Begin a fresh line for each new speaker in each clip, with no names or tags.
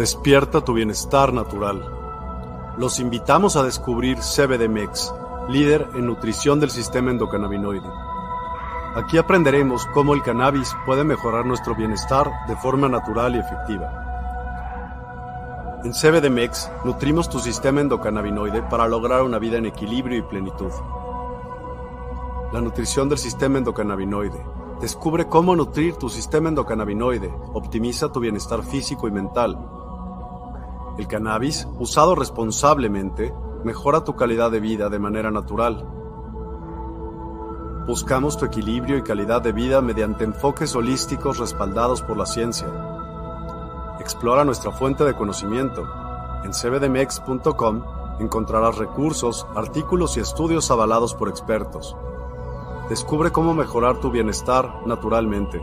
Despierta tu bienestar natural. Los invitamos a descubrir CBDMEX, líder en nutrición del sistema endocannabinoide. Aquí aprenderemos cómo el cannabis puede mejorar nuestro bienestar de forma natural y efectiva. En CBDMEX nutrimos tu sistema endocannabinoide para lograr una vida en equilibrio y plenitud. La nutrición del sistema endocannabinoide. Descubre cómo nutrir tu sistema endocannabinoide. Optimiza tu bienestar físico y mental. El cannabis, usado responsablemente, mejora tu calidad de vida de manera natural. Buscamos tu equilibrio y calidad de vida mediante enfoques holísticos respaldados por la ciencia. Explora nuestra fuente de conocimiento. En cbdmex.com encontrarás recursos, artículos y estudios avalados por expertos. Descubre cómo mejorar tu bienestar naturalmente.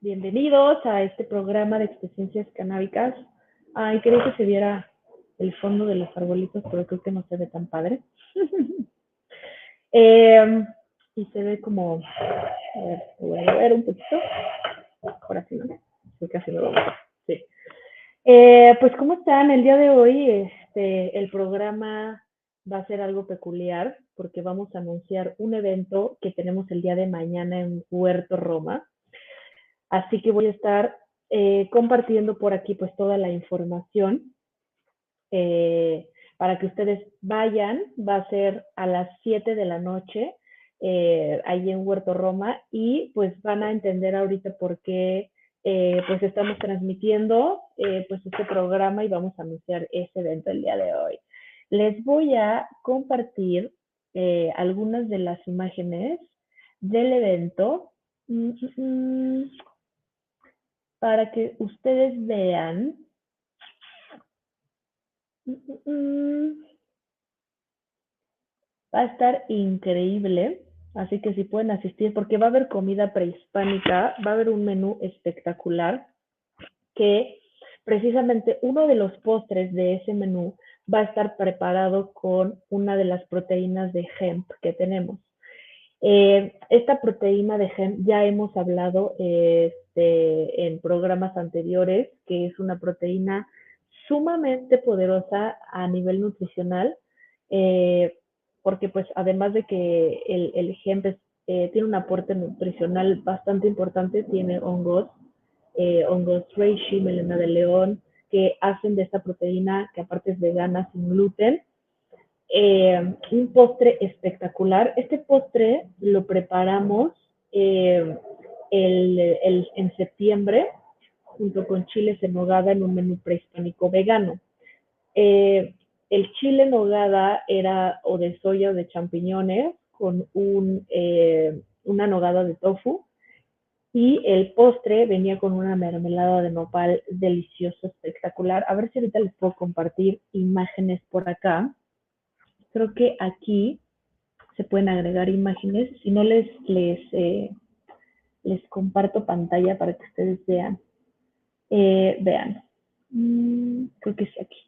Bienvenidos a este programa de experiencias canábicas. Ay, quería que se viera el fondo de los arbolitos, pero creo que no se ve tan padre. eh, y se ve como, a ver, voy a ver un poquito. Ahora sí, ¿no? Sí, casi lo veo. Sí. Eh, pues, ¿cómo están? El día de hoy, este, el programa va a ser algo peculiar porque vamos a anunciar un evento que tenemos el día de mañana en Huerto Roma. Así que voy a estar eh, compartiendo por aquí pues toda la información eh, para que ustedes vayan. Va a ser a las 7 de la noche eh, ahí en Huerto Roma y pues van a entender ahorita por qué eh, pues estamos transmitiendo pues este programa y vamos a anunciar ese evento el día de hoy. Les voy a compartir algunas de las imágenes del evento mm, mm, mm, para que ustedes vean. Va a estar increíble, así que si pueden asistir, porque va a haber comida prehispánica, va a haber un menú espectacular que precisamente uno de los postres de ese menú va a estar preparado con una de las proteínas de hemp que tenemos. Eh, esta proteína de hemp ya hemos hablado este, en programas anteriores, que es una proteína sumamente poderosa a nivel nutricional, eh, porque pues además de que el, el eh, tiene un aporte nutricional bastante importante, tiene hongos, eh, hongos reishi, melena de león, que hacen de esta proteína, que aparte es vegana, sin gluten, un postre espectacular. Este postre lo preparamos el, en septiembre junto con chiles en nogada en un menú prehispánico vegano. Eh, el chile en nogada era o de soya o de champiñones con un, eh, una nogada de tofu y el postre venía con una mermelada de nopal delicioso, espectacular. A ver si ahorita les puedo compartir imágenes por acá. Creo que aquí se pueden agregar imágenes. Si no, les, les, eh, les comparto pantalla para que ustedes vean. Eh, vean. Mm, creo que es aquí.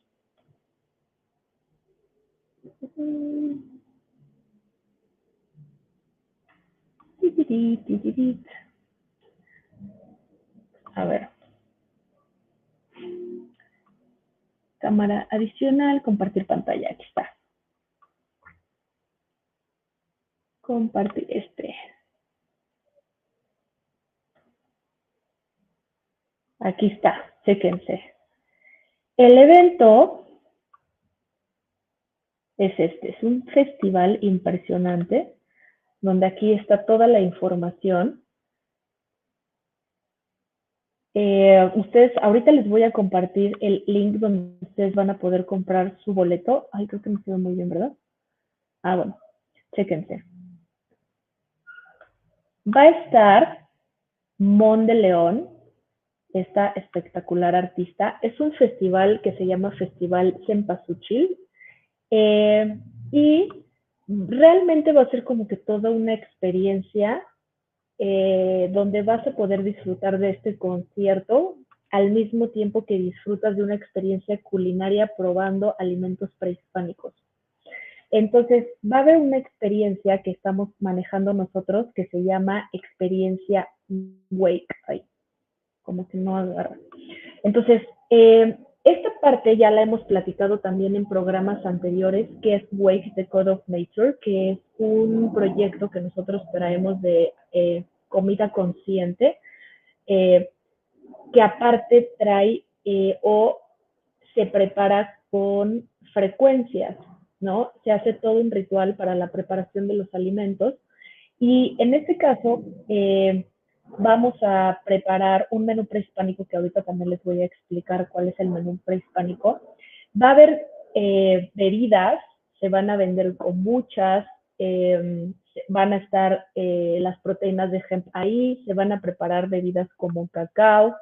A ver. Cámara adicional, compartir pantalla. Aquí está. Compartir este. Aquí está, chéquense. El evento es este, es un festival impresionante, donde aquí está toda la información. Eh, ustedes, ahorita les voy a compartir el link donde ustedes van a poder comprar su boleto. Ay, creo que me quedó muy bien, ¿verdad? Ah, bueno, chéquense. Va a estar Mon de León, esta espectacular artista. Es un festival que se llama Festival Cempasúchil. Eh, y realmente va a ser como que toda una experiencia eh, donde vas a poder disfrutar de este concierto al mismo tiempo que disfrutas de una experiencia culinaria probando alimentos prehispánicos. Entonces, va a haber una experiencia que estamos manejando nosotros que se llama experiencia Wake. Como que no agarra. Entonces, eh, esta parte ya la hemos platicado también en programas anteriores, que es Wake the Code of Nature, que es un proyecto que nosotros traemos de eh, comida consciente, eh, que aparte trae o se prepara con frecuencias. ¿no? Se hace todo un ritual para la preparación de los alimentos. Y en este caso, vamos a preparar un menú prehispánico que ahorita también les voy a explicar cuál es el menú prehispánico. Va a haber eh, bebidas, se van a vender con muchas, em, van a estar eh, las proteínas de hemp ahí, se van a preparar bebidas como cacao,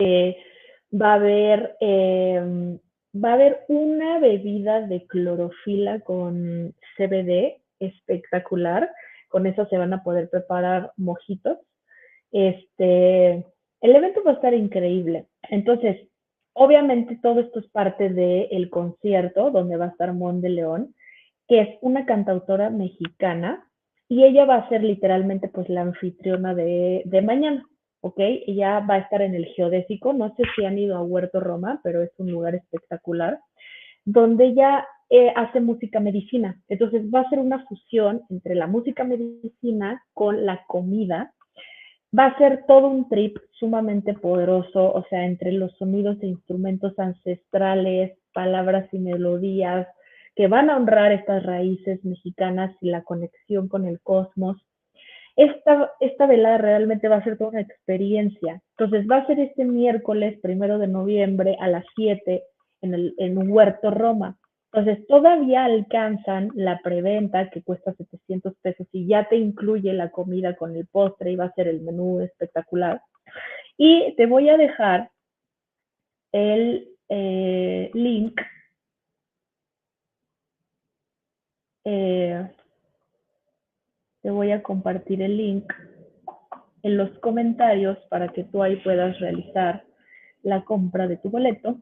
va a haber em, va a haber una bebida de clorofila con CBD espectacular. Con eso se van a poder preparar mojitos. Este, el evento va a estar increíble. Entonces, obviamente todo esto es parte del concierto donde va a estar Mon de León, que es una cantautora mexicana y ella va a ser literalmente pues la anfitriona de, de mañana. ¿ok? Ella va a estar en el geodésico, no sé si han ido a Huerto Roma, pero es un lugar espectacular, donde ella eh, hace música medicina. Entonces va a ser una fusión entre la música medicina con la comida. Va a ser todo un trip sumamente poderoso, o sea, entre los sonidos e instrumentos ancestrales, palabras y melodías que van a honrar estas raíces mexicanas y la conexión con el cosmos esta, esta velada realmente va a ser toda una experiencia. Entonces va a ser este miércoles, primero de noviembre, a las 7 en, el, en Huerto Roma. Entonces todavía alcanzan la preventa que cuesta 700 pesos y ya te incluye la comida con el postre y va a ser el menú espectacular. Y te voy a dejar el eh, link eh, te voy a compartir el link en los comentarios para que tú ahí puedas realizar la compra de tu boleto.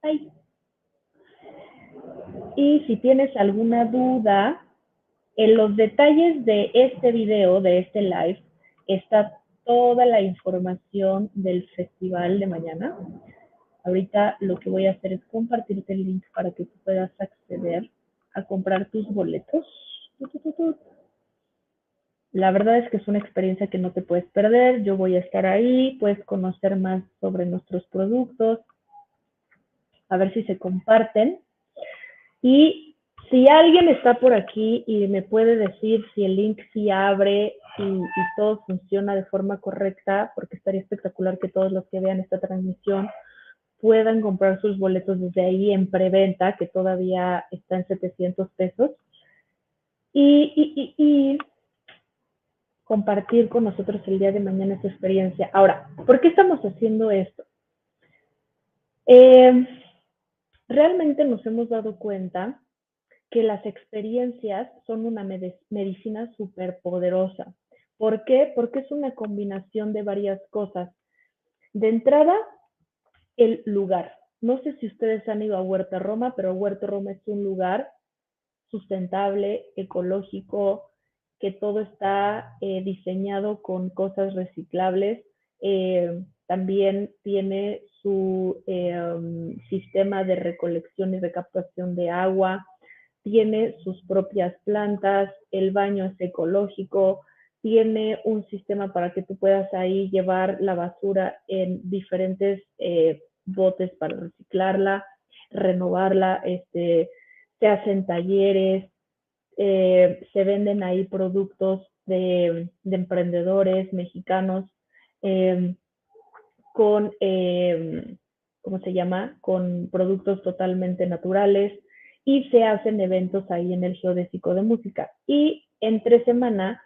Ahí. Y si tienes alguna duda, en los detalles de este video, de este live, está toda la información del festival de mañana. Ahorita lo que voy a hacer es compartirte el link para que tú puedas acceder a comprar tus boletos. La verdad es que es una experiencia que no te puedes perder. Yo voy a estar ahí, puedes conocer más sobre nuestros productos, a ver si se comparten. Y si alguien está por aquí y me puede decir si el link sí abre y, todo funciona de forma correcta, porque estaría espectacular que todos los que vean esta transmisión puedan comprar sus boletos desde ahí en preventa, que todavía está en 700 pesos y, compartir con nosotros el día de mañana esta experiencia. Ahora, ¿por qué estamos haciendo esto? Eh, realmente nos hemos dado cuenta que las experiencias son una medicina súper poderosa. ¿Por qué? Porque es una combinación de varias cosas. De entrada, el lugar. No sé si ustedes han ido a Huerta Roma, pero Huerta Roma es un lugar sustentable, ecológico, que todo está eh, diseñado con cosas reciclables. Eh, también tiene su em, sistema de recolección y recaptación de agua, tiene sus propias plantas, el baño es ecológico, tiene un sistema para que tú puedas ahí llevar la basura en diferentes eh, botes para reciclarla, renovarla, este, se hacen talleres, eh, se venden ahí productos de, emprendedores mexicanos em, con, em, ¿cómo se llama? Con productos totalmente naturales y se hacen eventos ahí en el Geodésico de Música. Y entre semana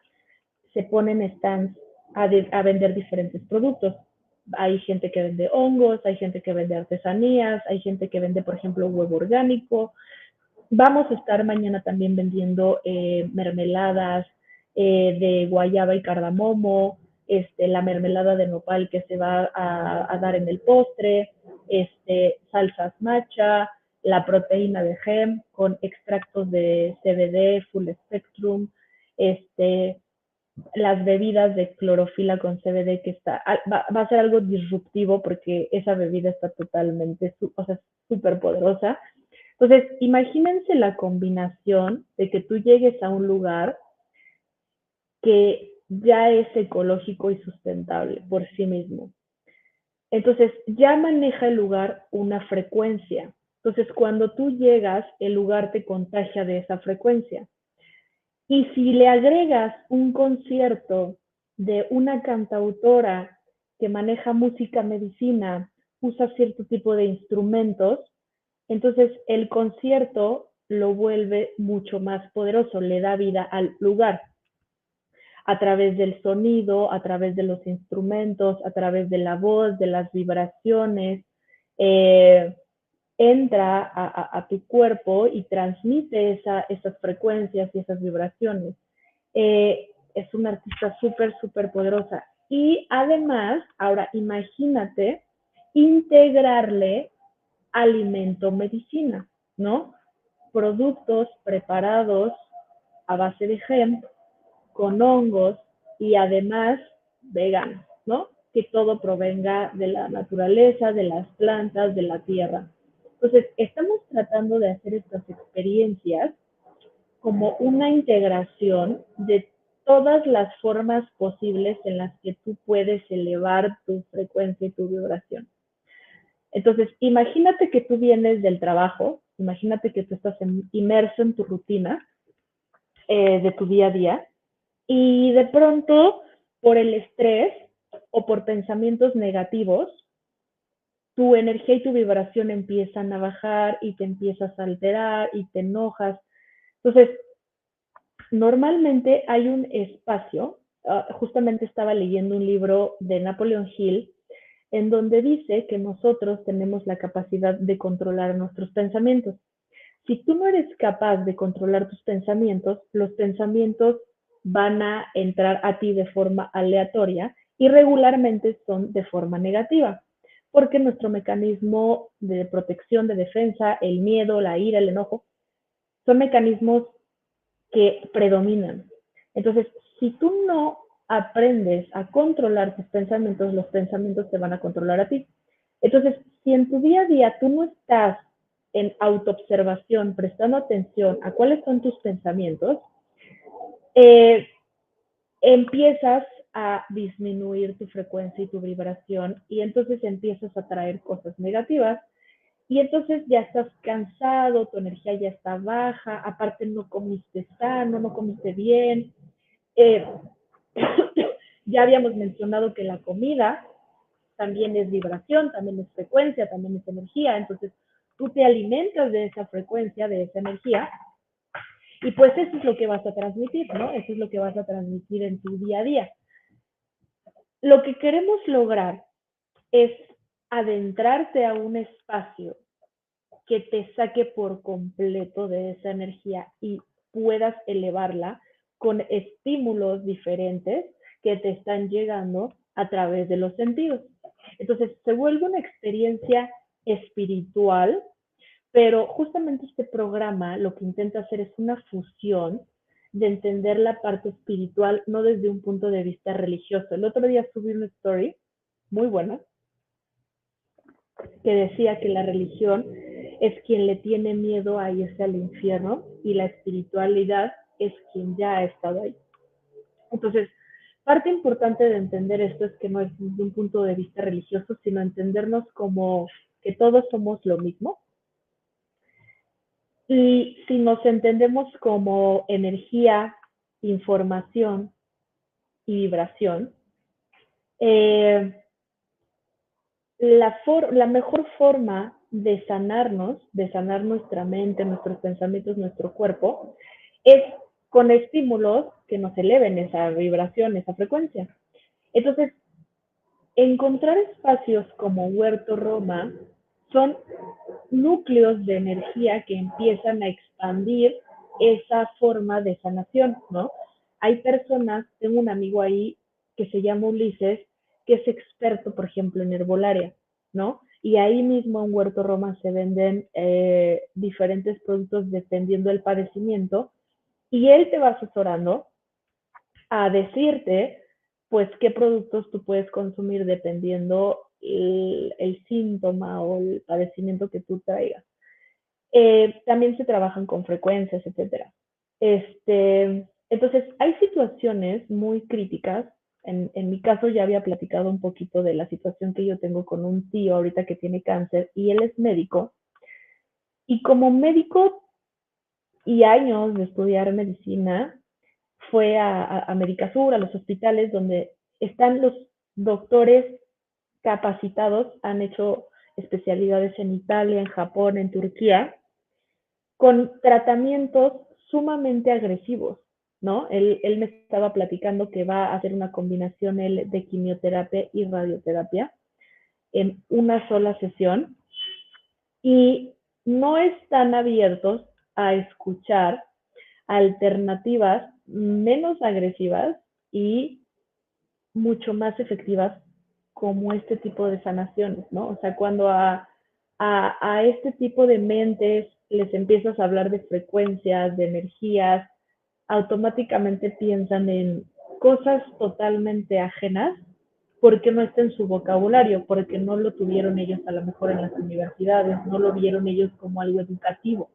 se ponen stands a, a vender diferentes productos. Hay gente que vende hongos, hay gente que vende artesanías, hay gente que vende, por ejemplo, huevo orgánico. Vamos a estar mañana también vendiendo eh, mermeladas eh, de guayaba y cardamomo, este, la mermelada de nopal que se va a, dar en el postre, este, salsas matcha, la proteína de gem con extractos de CBD, full spectrum, este, las bebidas de clorofila con CBD que va, a ser algo disruptivo porque esa bebida está totalmente, o sea, súper poderosa. Entonces, imagínense la combinación de que tú llegues a un lugar que ya es ecológico y sustentable por sí mismo. Entonces, ya maneja el lugar una frecuencia. Entonces, cuando tú llegas, el lugar te contagia de esa frecuencia. Y si le agregas un concierto de una cantautora que maneja música medicina, usa cierto tipo de instrumentos, entonces el concierto lo vuelve mucho más poderoso, le da vida al lugar a través del sonido, a través de los instrumentos, a través de la voz, de las vibraciones. Eh, entra a, tu cuerpo y transmite esa, esas frecuencias y esas vibraciones. Eh, es una artista súper, súper poderosa. Y además, ahora imagínate integrarle alimento medicina, ¿no? Productos preparados a base de gem, con hongos y además veganos, ¿no? Que todo provenga de la naturaleza, de las plantas, de la tierra. Entonces, estamos tratando de hacer estas experiencias como una integración de todas las formas posibles en las que tú puedes elevar tu frecuencia y tu vibración. Entonces, imagínate que tú vienes del trabajo, imagínate que tú estás inmerso en tu rutina eh, de tu día a día y de pronto, por el estrés o por pensamientos negativos, tu energía y tu vibración empiezan a bajar y te empiezas a alterar y te enojas. Entonces, normalmente hay un espacio, uh, justamente estaba leyendo un libro de Napoleon Hill, en donde dice que nosotros tenemos la capacidad de controlar nuestros pensamientos. Si tú no eres capaz de controlar tus pensamientos, los pensamientos van a entrar a ti de forma aleatoria y regularmente son de forma negativa porque nuestro mecanismo de protección, de defensa, el miedo, la ira, el enojo, son mecanismos que predominan. Entonces, si tú no aprendes a controlar tus pensamientos, los pensamientos te van a controlar a ti. Entonces, si en tu día a día tú no estás en autoobservación, prestando atención a cuáles son tus pensamientos, eh, empiezas a disminuir tu frecuencia y tu vibración y entonces empiezas a traer cosas negativas y entonces ya estás cansado, tu energía ya está baja, aparte no comiste sano, no comiste bien. Eh, ya habíamos mencionado que la comida también es vibración, también es frecuencia, también es energía, entonces tú te alimentas de esa frecuencia, de esa energía, y pues eso es lo que vas a transmitir, ¿no? Eso es lo que vas a transmitir en tu día a día lo que queremos lograr es adentrarte a un espacio que te saque por completo de esa energía y puedas elevarla con estímulos diferentes que te están llegando a través de los sentidos. Entonces, se vuelve una experiencia espiritual, pero justamente este programa lo que intenta hacer es una fusión de entender la parte espiritual, no desde un punto de vista religioso. El otro día subí una story muy buena que decía que la religión es quien le tiene miedo a irse al infierno y la espiritualidad es quien ya ha estado ahí. Entonces, parte importante de entender esto es que no es desde un punto de vista religioso, sino entendernos como que todos somos lo mismo. Y si nos entendemos como energía, información y vibración, eh, la, la mejor forma de sanarnos, de sanar nuestra mente, nuestros pensamientos, nuestro cuerpo, es con estímulos que nos eleven esa vibración, esa frecuencia. Entonces, encontrar espacios como Huerto Roma son núcleos de energía que empiezan a expandir esa forma de sanación, ¿no? Hay personas, tengo un amigo ahí que se llama Ulises, que es experto, por ejemplo, en herbolaria, ¿no? Y ahí mismo en Huerto Roma se venden eh, diferentes productos dependiendo del padecimiento y él te va asesorando a decirte, pues, qué productos tú puedes consumir dependiendo el, síntoma o el padecimiento que tú traigas. Eh, también se trabajan con frecuencias, etcétera. Este, entonces, hay situaciones muy críticas en, mi caso ya había platicado un poquito de la situación que yo tengo con un tío ahorita que tiene cáncer y él es médico. Y como médico y años de estudiar medicina, fue a, a América Sur, a los hospitales donde están los doctores capacitados, han hecho especialidades en Italia, en Japón, en Turquía, con tratamientos sumamente agresivos. ¿no? Él, me estaba platicando que va a hacer una combinación de quimioterapia y radioterapia en una sola sesión y no están abiertos a escuchar alternativas menos agresivas y mucho más efectivas como este tipo de sanaciones, ¿no? O sea, cuando a, a este tipo de mentes les empiezas a hablar de frecuencias, de energías, automáticamente piensan en cosas totalmente ajenas porque no está en su vocabulario, porque no lo tuvieron ellos a lo mejor en las universidades, no lo vieron ellos como algo educativo.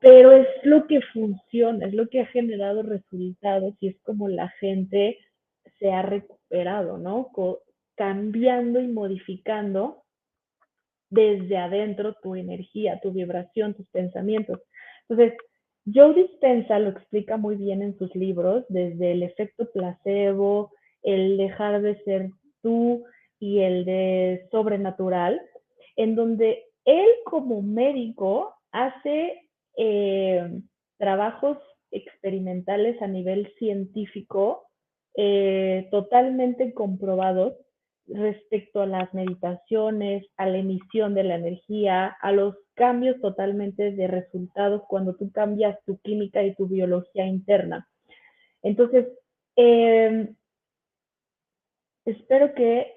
Pero es lo que funciona, es lo que ha generado resultados y es como la gente se ha recuperado, ¿no? cambiando y modificando desde adentro tu energía, tu vibración, tus pensamientos. Entonces, Joe Dispensa lo explica muy bien en sus libros, desde el efecto placebo, el dejar de ser tú y el de sobrenatural, en donde él como médico hace eh, trabajos experimentales a nivel científico eh, totalmente comprobados respecto a las meditaciones, a la emisión de la energía, a los cambios totalmente de resultados cuando tú cambias tu química y tu biología interna. Entonces, em, espero que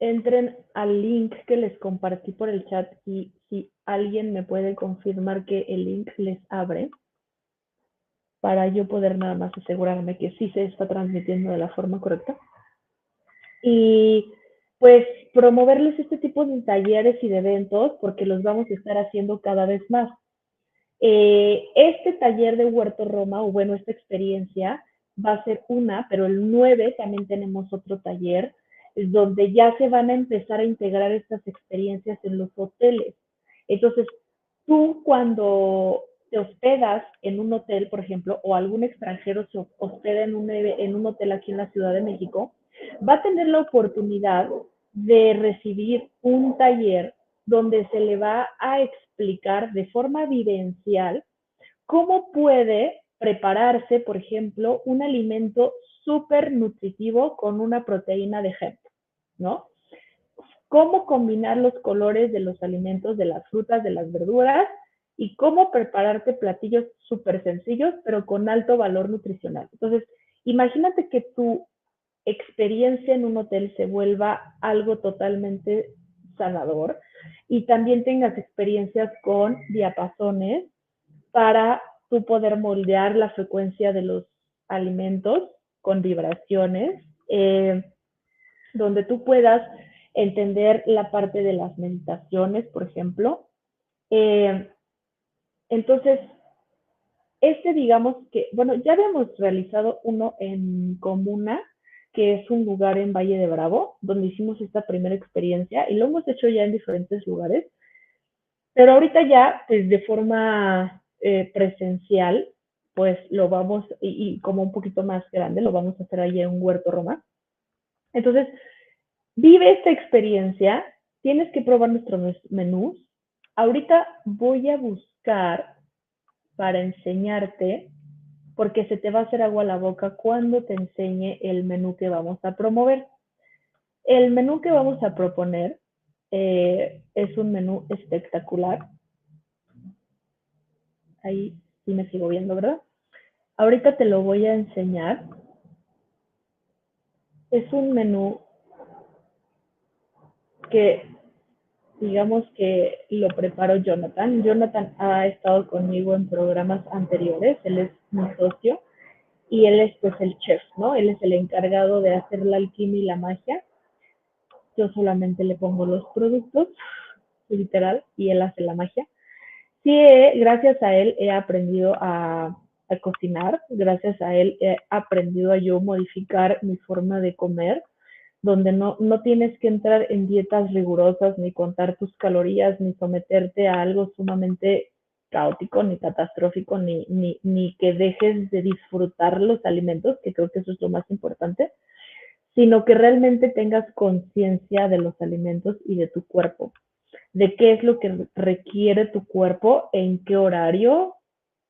entren al link que les compartí por el chat y si alguien me puede confirmar que el link les abre para yo poder nada más asegurarme que sí se está transmitiendo de la forma correcta y pues promoverles este tipo de talleres y de eventos porque los vamos a estar haciendo cada vez más. Eh, este taller de Huerto Roma, o bueno, esta experiencia va a ser una, pero el 9 también tenemos otro taller, donde ya se van a empezar a integrar estas experiencias en los hoteles. Entonces, tú cuando te hospedas en un hotel, por ejemplo, o algún extranjero se hospeda en un, hotel aquí en la Ciudad de México, va a tener la oportunidad de recibir un taller donde se le va a explicar de forma vivencial cómo puede prepararse, por ejemplo, un alimento súper nutritivo con una proteína de hemp, ¿no? Cómo combinar los colores de los alimentos, de las frutas, de las verduras y cómo prepararte platillos súper sencillos, pero con alto valor nutricional. Entonces, imagínate que tú experiencia en un hotel se vuelva algo totalmente sanador y también tengas experiencias con diapasones para tú poder moldear la frecuencia de los alimentos con vibraciones, eh, donde tú puedas entender la parte de las meditaciones, por ejemplo. Eh, entonces, este digamos que, bueno, ya habíamos realizado uno en Comuna, que es un lugar en Valle de Bravo, donde hicimos esta primera experiencia y lo hemos hecho ya en diferentes lugares. Pero ahorita ya, pues de forma eh, presencial, pues lo vamos, y, como un poquito más grande, lo vamos a hacer ahí en Huerto Roma. Entonces, vive esta experiencia, tienes que probar nuestros menús. Ahorita voy a buscar para enseñarte, porque se te va a hacer agua a la boca cuando te enseñe el menú que vamos a promover. El menú que vamos a proponer eh, es un menú espectacular. Ahí sí me sigo viendo, ¿verdad? Ahorita te lo voy a enseñar. Es un menú que digamos que lo preparó Jonathan. Jonathan ha estado conmigo en programas anteriores, él es mi socio y él es pues el chef, ¿no? Él es el encargado de hacer la alquimia y la magia. Yo solamente le pongo los productos, literal, y él hace la magia sí, gracias a él he aprendido a, cocinar, gracias a él he aprendido a yo modificar mi forma de comer, donde no, no tienes que entrar en dietas rigurosas, ni contar tus calorías, ni someterte a algo sumamente caótico, ni catastrófico, ni, ni, ni que dejes de disfrutar los alimentos, que creo que eso es lo más importante, sino que realmente tengas conciencia de los alimentos y de tu cuerpo de qué es lo que requiere tu cuerpo, en qué horario,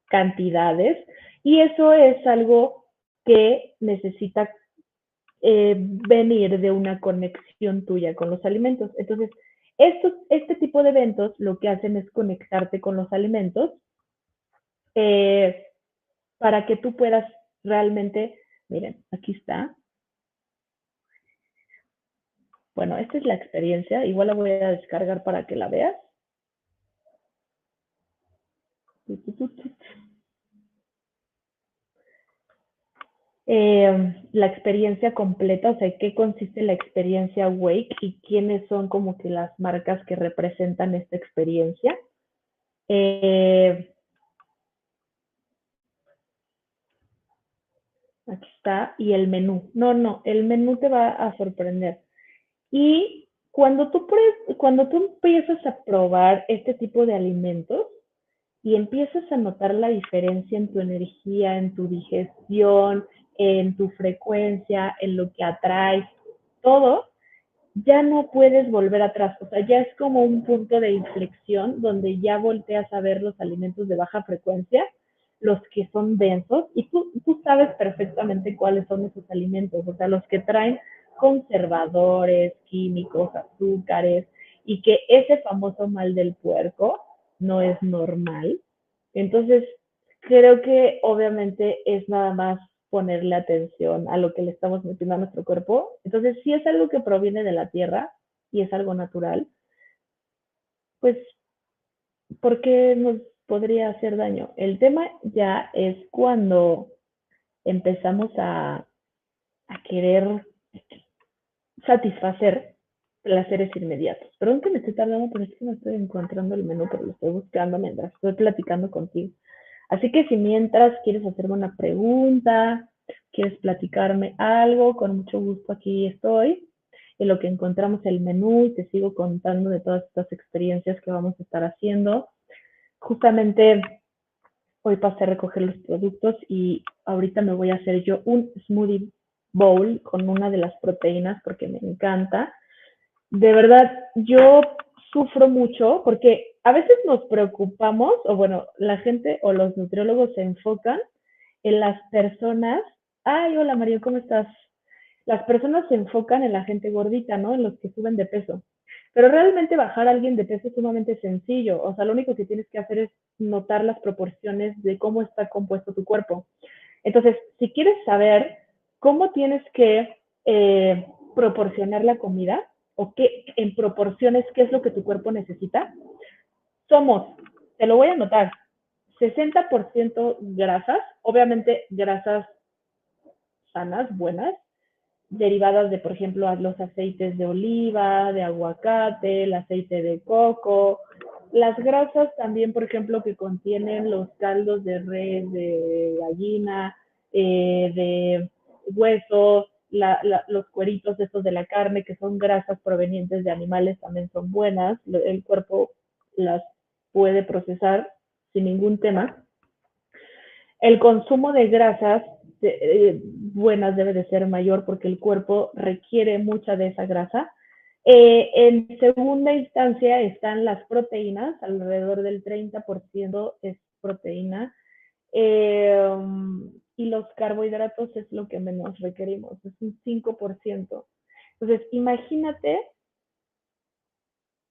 cantidades, y eso es algo que necesita eh, venir de una conexión tuya con los alimentos. Entonces, este tipo de eventos lo que hacen es conectarte con los alimentos eh, para que tú puedas realmente, miren, aquí está, bueno, esta es la experiencia. Igual la voy a descargar para que la veas. Eh, la experiencia completa, o sea, qué consiste la experiencia Wake y quiénes son como que las marcas que representan esta experiencia. Eh, aquí está, y el menú. No, no, el menú te va a sorprender. Y cuando tú, cuando tú empiezas a probar este tipo de alimentos y empiezas a notar la diferencia en tu energía, en tu digestión, en tu frecuencia, en lo que atraes, todo, ya no puedes volver atrás. O sea, ya es como un punto de inflexión donde ya volteas a ver los alimentos de baja frecuencia, los que son densos, y tú, tú sabes perfectamente cuáles son esos alimentos, o sea, los que traen conservadores, químicos, azúcares, y que ese famoso mal del puerco no es normal. Entonces, creo que obviamente es nada más ponerle atención a lo que le estamos metiendo a nuestro cuerpo. Entonces, si es algo que proviene de la tierra y es algo natural, pues, ¿por qué nos podría hacer daño? El tema ya es cuando empezamos a, a querer satisfacer placeres inmediatos. Perdón que me estoy tardando, pero es que no estoy encontrando el menú, pero lo estoy buscando mientras estoy platicando contigo. Así que si mientras quieres hacerme una pregunta, quieres platicarme algo, con mucho gusto aquí estoy. En lo que encontramos el menú y te sigo contando de todas estas experiencias que vamos a estar haciendo. Justamente hoy pasé a recoger los productos y ahorita me voy a hacer yo un smoothie bowl con una de las proteínas porque me encanta. De verdad, yo sufro mucho porque a veces nos preocupamos, o bueno, la gente o los nutriólogos se enfocan en las personas. Ay, hola Mario, ¿cómo estás? Las personas se enfocan en la gente gordita, ¿no? En los que suben de peso. Pero realmente bajar a alguien de peso es sumamente sencillo. O sea, lo único que tienes que hacer es notar las proporciones de cómo está compuesto tu cuerpo. Entonces, si quieres saber cómo tienes que eh, proporcionar la comida o qué en proporciones qué es lo que tu cuerpo necesita. Somos, te lo voy a anotar, 60% grasas, obviamente grasas sanas, buenas, derivadas de, por ejemplo, los aceites de oliva, de aguacate, el aceite de coco, Las grasas también, por ejemplo, que contienen los caldos de res, de gallina, eh, de hueso, los cueritos estos de la carne, que son grasas provenientes de animales, también son buenas. El cuerpo las puede procesar sin ningún tema. El consumo de grasas eh, buenas debe de ser mayor porque el cuerpo requiere mucha de esa grasa eh, en segunda instancia están las proteínas, alrededor del 30% es proteína. Eh, y los carbohidratos es lo que menos requerimos, es un 5%. Entonces, imagínate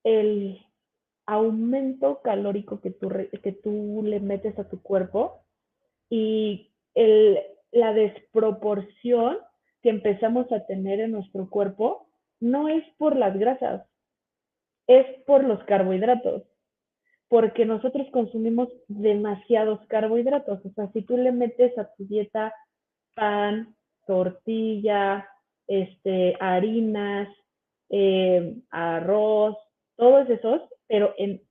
el aumento calórico que tú, que tú le metes a tu cuerpo y el, la desproporción que empezamos a tener en nuestro cuerpo no es por las grasas, es por los carbohidratos, porque nosotros consumimos demasiados carbohidratos. O sea, si tú le metes a tu dieta pan, tortilla, este, harinas, eh, arroz, todos esos, pero en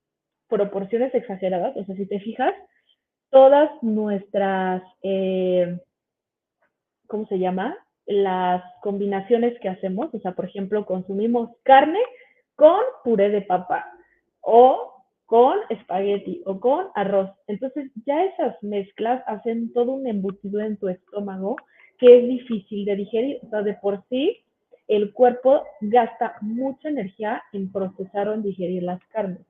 proporciones exageradas, o sea, si te fijas, todas nuestras, eh, ¿cómo se llama? las combinaciones que hacemos, o sea, por ejemplo, consumimos carne con puré de papa o con espagueti o con arroz. Entonces, ya esas mezclas hacen todo un embutido en tu estómago que es difícil de digerir. O sea, de por sí, el cuerpo gasta mucha energía en procesar o en digerir las carnes.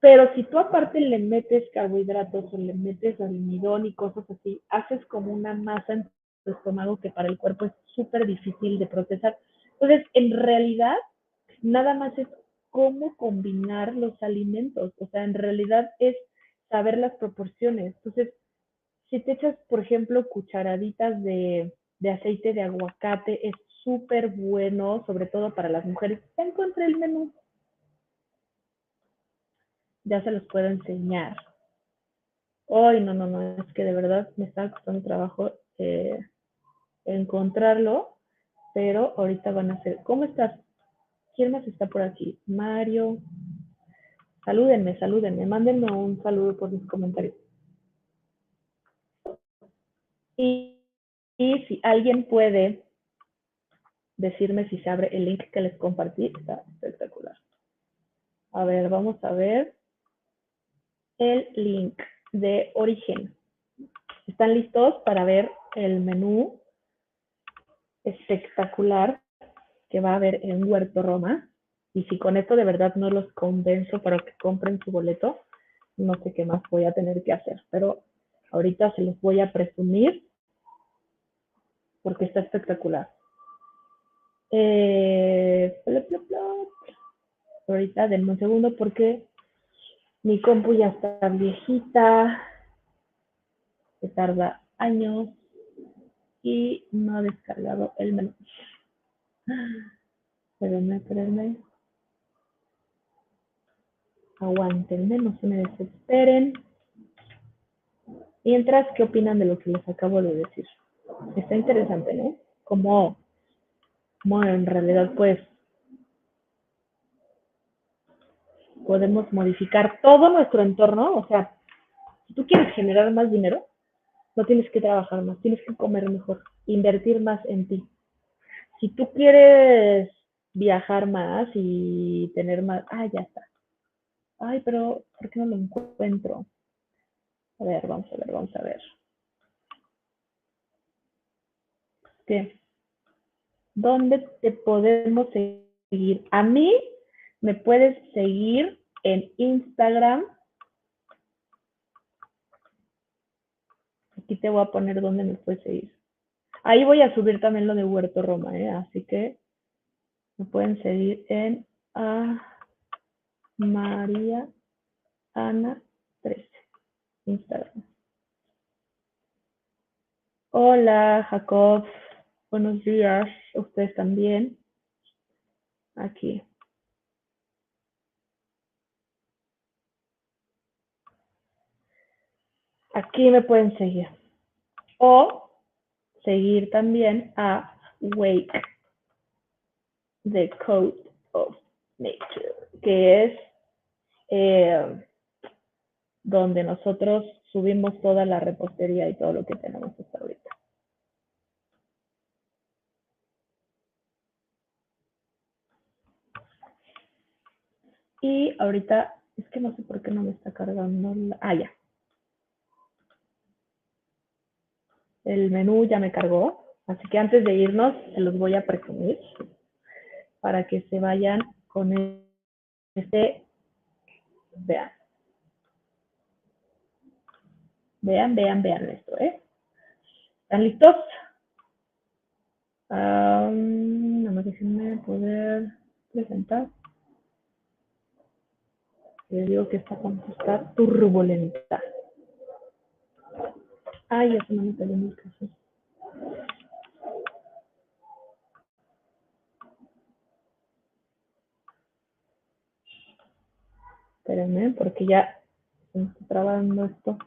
Pero si tú aparte le metes carbohidratos o le metes almidón y cosas así, haces como una masa en estómago que para el cuerpo es súper difícil de procesar. Entonces, en realidad, nada más es cómo combinar los alimentos. O sea, en realidad es saber las proporciones. Entonces, si te echas, por ejemplo, cucharaditas de aceite de aguacate, es súper bueno, sobre todo para las mujeres. Ya encontré el menú. Ya se los puedo enseñar. Ay, no, no, no, es que de verdad me está costando trabajo eh, encontrarlo, pero ahorita van a ser, ¿cómo estás? ¿Quién más está por aquí? Mario. Salúdenme, salúdenme, mándenme un saludo por mis comentarios. Y, y si alguien puede decirme si se abre el link que les compartí, está espectacular. A ver, vamos a ver el link de origen. ¿Están listos para ver el menú espectacular que va a haber en Huerto Roma. Y si con esto de verdad no los convenzo para que compren su boleto, no sé qué más voy a tener que hacer. Pero ahorita se los voy a presumir porque está espectacular. Eh, ahorita denme un segundo porque mi compu ya está viejita. Se tarda años y no ha descargado el menú. Espérenme, espérenme. Aguántenme, no se me desesperen. Mientras, ¿qué opinan de lo que les acabo de decir? Está interesante, ¿no? Como, como en realidad, pues, podemos modificar todo nuestro entorno. O sea, si tú quieres generar más dinero, no tienes que trabajar más, tienes que comer mejor, invertir más en ti. Si tú quieres viajar más y tener más, ah, ya está. Ay, pero ¿por qué no lo encuentro? A ver, vamos a ver, vamos a ver. ¿Qué? ¿Dónde te podemos seguir? A mí me puedes seguir en Instagram Aquí te voy a poner dónde me puedes seguir. Ahí voy a subir también lo de Huerto Roma, ¿eh? así que me pueden seguir en María Ana 13, Instagram. Hola, Jacob. Buenos días. Ustedes también. Aquí. Aquí me pueden seguir o seguir también a Wake, The Code of Nature, que es eh, donde nosotros subimos toda la repostería y todo lo que tenemos hasta ahorita. Y ahorita, es que no sé por qué no me está cargando la... Ah, ya. El menú ya me cargó, así que antes de irnos se los voy a presumir para que se vayan con este, vean. Vean, vean, vean esto, ¿eh? ¿Están listos? Um, nada más déjenme presentar. Les digo que esta cuenta está turbulenta. Ay, ya se me en el caso. Espérenme, porque ya se me está trabando esto.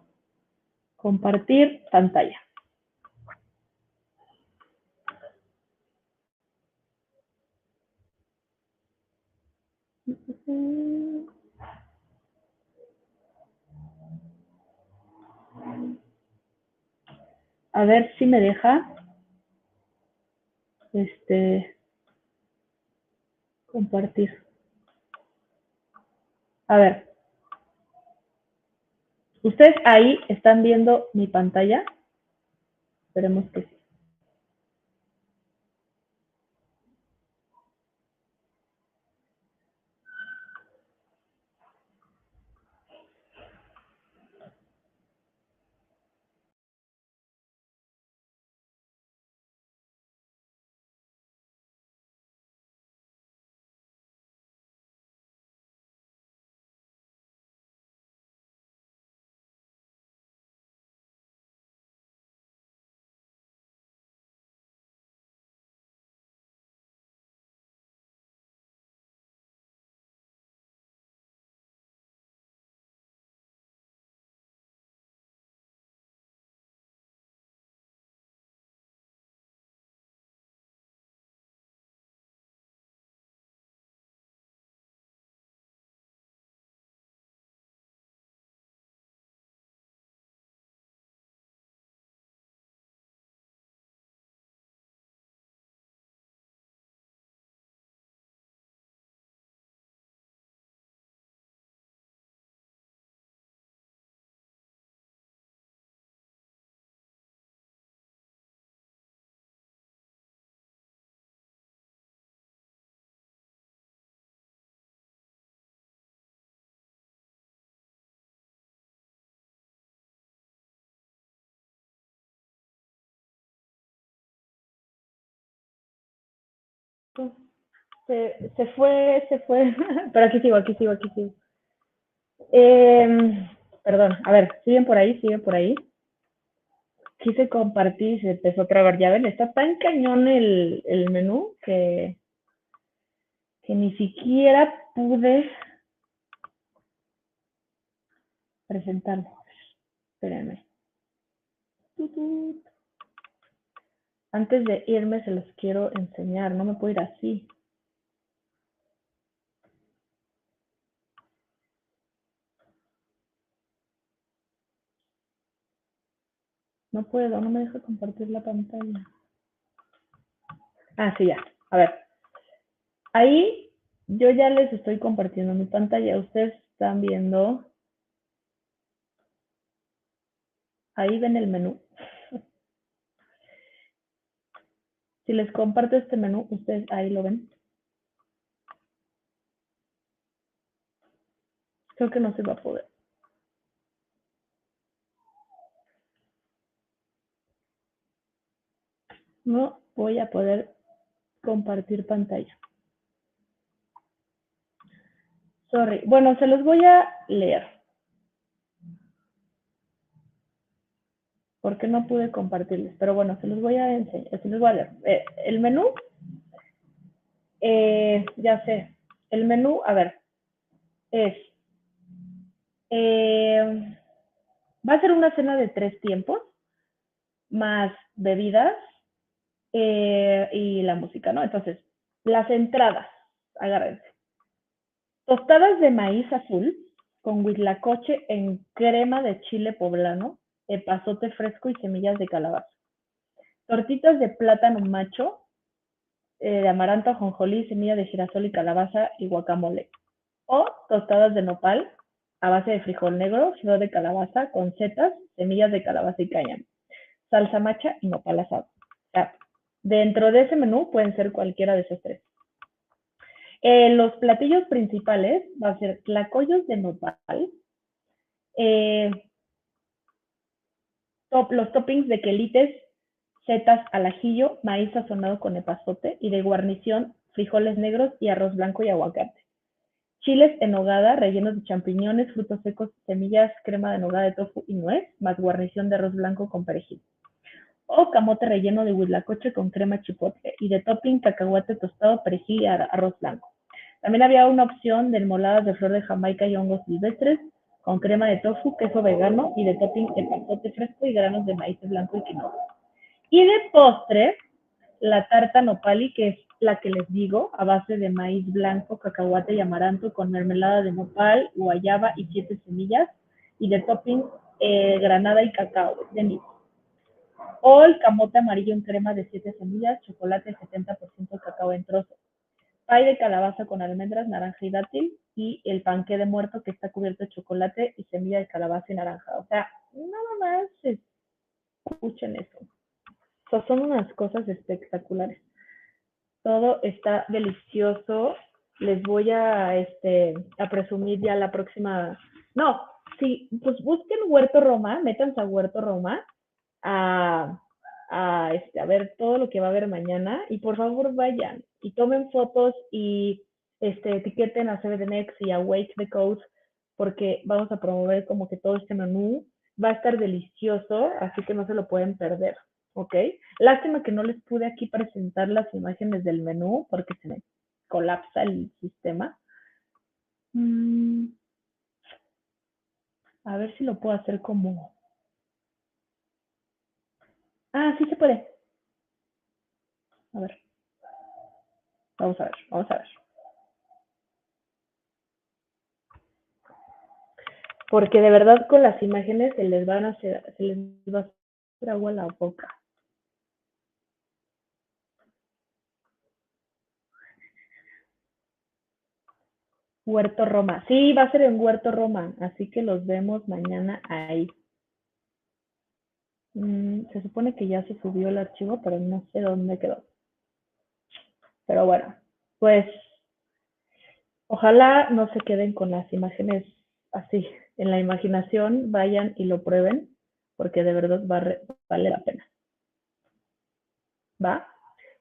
Compartir pantalla. A ver si me deja. Este. Compartir. A ver. ¿Ustedes ahí están viendo mi pantalla? Esperemos que sí. Se, se fue, se fue. Pero aquí sigo, aquí sigo, aquí sigo. Eh, perdón, a ver, siguen por ahí, siguen por ahí. Quise compartir se empezó a trabar. Ya ven, está tan cañón el, el menú que, que ni siquiera pude presentarlo. Espérenme. Antes de irme se los quiero enseñar, no me puedo ir así. No puedo, no me deja compartir la pantalla. Ah, sí, ya. A ver. Ahí yo ya les estoy compartiendo mi pantalla. Ustedes están viendo. Ahí ven el menú. Si les comparto este menú, ustedes ahí lo ven. Creo que no se va a poder. No voy a poder compartir pantalla. Sorry. Bueno, se los voy a leer. Porque no pude compartirles. Pero bueno, se los voy a enseñar. Se los voy a leer. Eh, el menú. eh, ya sé. El menú, a ver. Es. eh, va a ser una cena de tres tiempos. Más bebidas y la música, ¿no? Entonces, las entradas, agárrense. Tostadas de maíz azul, con huitlacoche en crema de chile poblano, epazote fresco y semillas de calabaza. Tortitas de plátano macho, eh, de amaranto, jonjolí, semilla de girasol y calabaza y guacamole. O tostadas de nopal a base de frijol negro, flor de calabaza con setas, semillas de calabaza y caña. Salsa macha y nopal asado. dentro de ese menú pueden ser cualquiera de esos tres. Eh, los platillos principales va a ser tlacoyos de nopal, eh, los toppings de quelites, setas al ajillo, maíz sazonado con epazote y de guarnición frijoles negros y arroz blanco y aguacate. Chiles en nogada rellenos de champiñones, frutos secos, semillas, crema de nogada de tofu y nuez, más guarnición de arroz blanco con perejil. O camote relleno de huitlacoche con crema chipotle y de topping cacahuate tostado, perejil y arroz blanco. También había una opción de enmoladas de flor de jamaica y hongos silvestres con crema de tofu, queso vegano y de topping de pasote fresco y granos de maíz blanco y quinoa. Y de postre, la tarta nopali, que es la que les digo, a base de maíz blanco, cacahuate y amaranto con mermelada de nopal, guayaba y siete semillas y de topping eh, granada y cacao de O el camote amarillo en crema de siete semillas, chocolate 70% cacao en trozos pay de calabaza con almendras, naranja y dátil, y el panque de muerto que está cubierto de chocolate y semilla de calabaza y naranja. O sea, nada más escuchen eso. son unas cosas espectaculares. Todo está delicioso. Les voy a, este, a presumir ya la próxima. No, sí, pues busquen Huerto Roma, métanse a Huerto Roma a, a, este, a ver todo lo que va a haber mañana y por favor vayan y tomen fotos y este, etiqueten a CBDMX y a Wake the Code porque vamos a promover como que todo este menú va a estar delicioso, así que no se lo pueden perder, ¿ok? Lástima que no les pude aquí presentar las imágenes del menú porque se me colapsa el sistema. Mm. A ver si lo puedo hacer como... Ah, sí se puede. A ver. Vamos a ver, vamos a ver. Porque de verdad con las imágenes se les van a hacer, se les va a hacer agua a la boca. Huerto Roma. Sí, va a ser en Huerto Roma, así que los vemos mañana ahí. Mm, se supone que ya se subió el archivo, pero no sé dónde quedó. Pero bueno, pues ojalá no se queden con las imágenes así en la imaginación, vayan y lo prueben, porque de verdad vale la pena. ¿Va?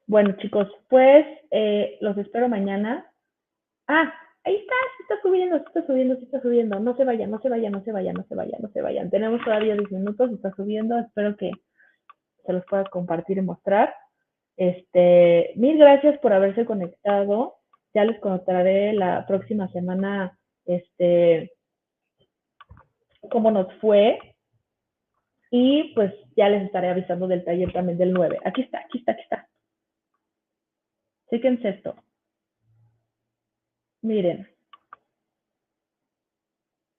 Bueno, chicos, pues eh, los espero mañana. Ah, ahí está, se está subiendo, se está subiendo, se está subiendo. No se vayan, no se vayan, no se vayan, no se vayan, no se vayan. Tenemos todavía 10 minutos, se está subiendo. Espero que se los pueda compartir y mostrar. Este, mil gracias por haberse conectado. Ya les contaré la próxima semana, este, cómo nos fue. Y pues ya les estaré avisando del taller también del 9. Aquí está, aquí está, aquí está. Fíjense esto. Miren.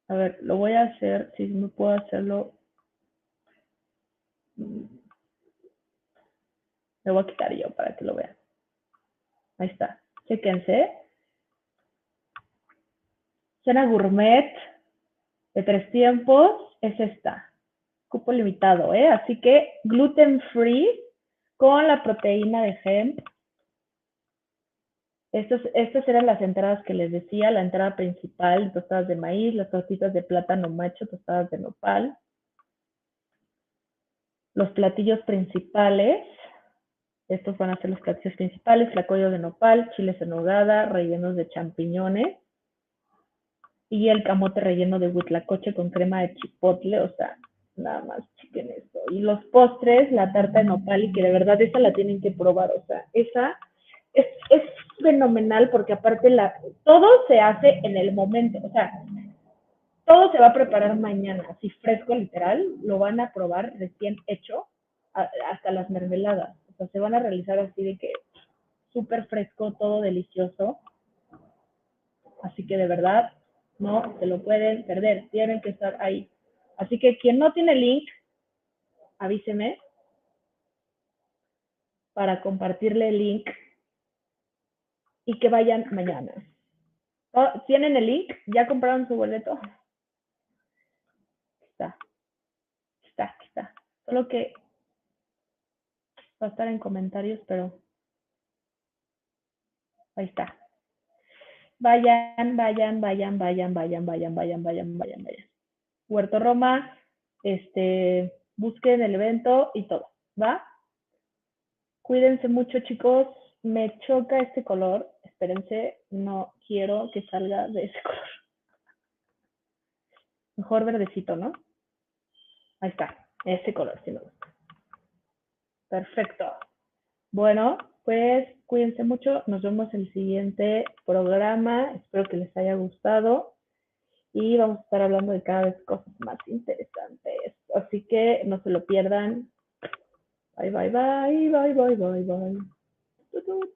A ver, lo voy a hacer, si no puedo hacerlo. Me voy a quitar yo para que lo vean. Ahí está. Chéquense. Cena gourmet de tres tiempos es esta. Cupo limitado, ¿eh? Así que gluten free con la proteína de hemp. Estas, estas eran las entradas que les decía, la entrada principal, tostadas de maíz, las tortitas de plátano macho, tostadas de nopal. Los platillos principales, estos van a ser los platillos principales, flacollo de nopal, chiles en nogada, rellenos de champiñones y el camote relleno de huitlacoche con crema de chipotle, o sea, nada más chiquen esto. Y los postres, la tarta de nopal y que de verdad esa la tienen que probar, o sea, esa es, es fenomenal porque aparte la, todo se hace en el momento, o sea, todo se va a preparar mañana, así fresco literal, lo van a probar recién hecho, hasta las mermeladas se van a realizar así de que súper fresco, todo delicioso. Así que de verdad, No se lo pueden perder, tienen que estar ahí. Así que quien no tiene link, avíseme para compartirle el link y que vayan mañana. Oh, ¿Tienen el link? ¿Ya compraron su boleto? Está. Está, está. Solo que va a estar en comentarios, pero ahí está. Vayan, vayan, vayan, vayan, vayan, vayan, vayan, vayan, vayan, vayan. Huerto Roma, este, busquen el evento y todo, ¿va? Cuídense mucho, chicos. Me choca este color. Espérense, no quiero que salga de ese color. Mejor verdecito, ¿no? Ahí está, ese color, si gusta. Perfecto. Bueno, pues cuídense mucho. Nos vemos en el siguiente programa. Espero que les haya gustado. Y vamos a estar hablando de cada vez cosas más interesantes. Así que no se lo pierdan. Bye, bye, bye, bye, bye, bye, bye.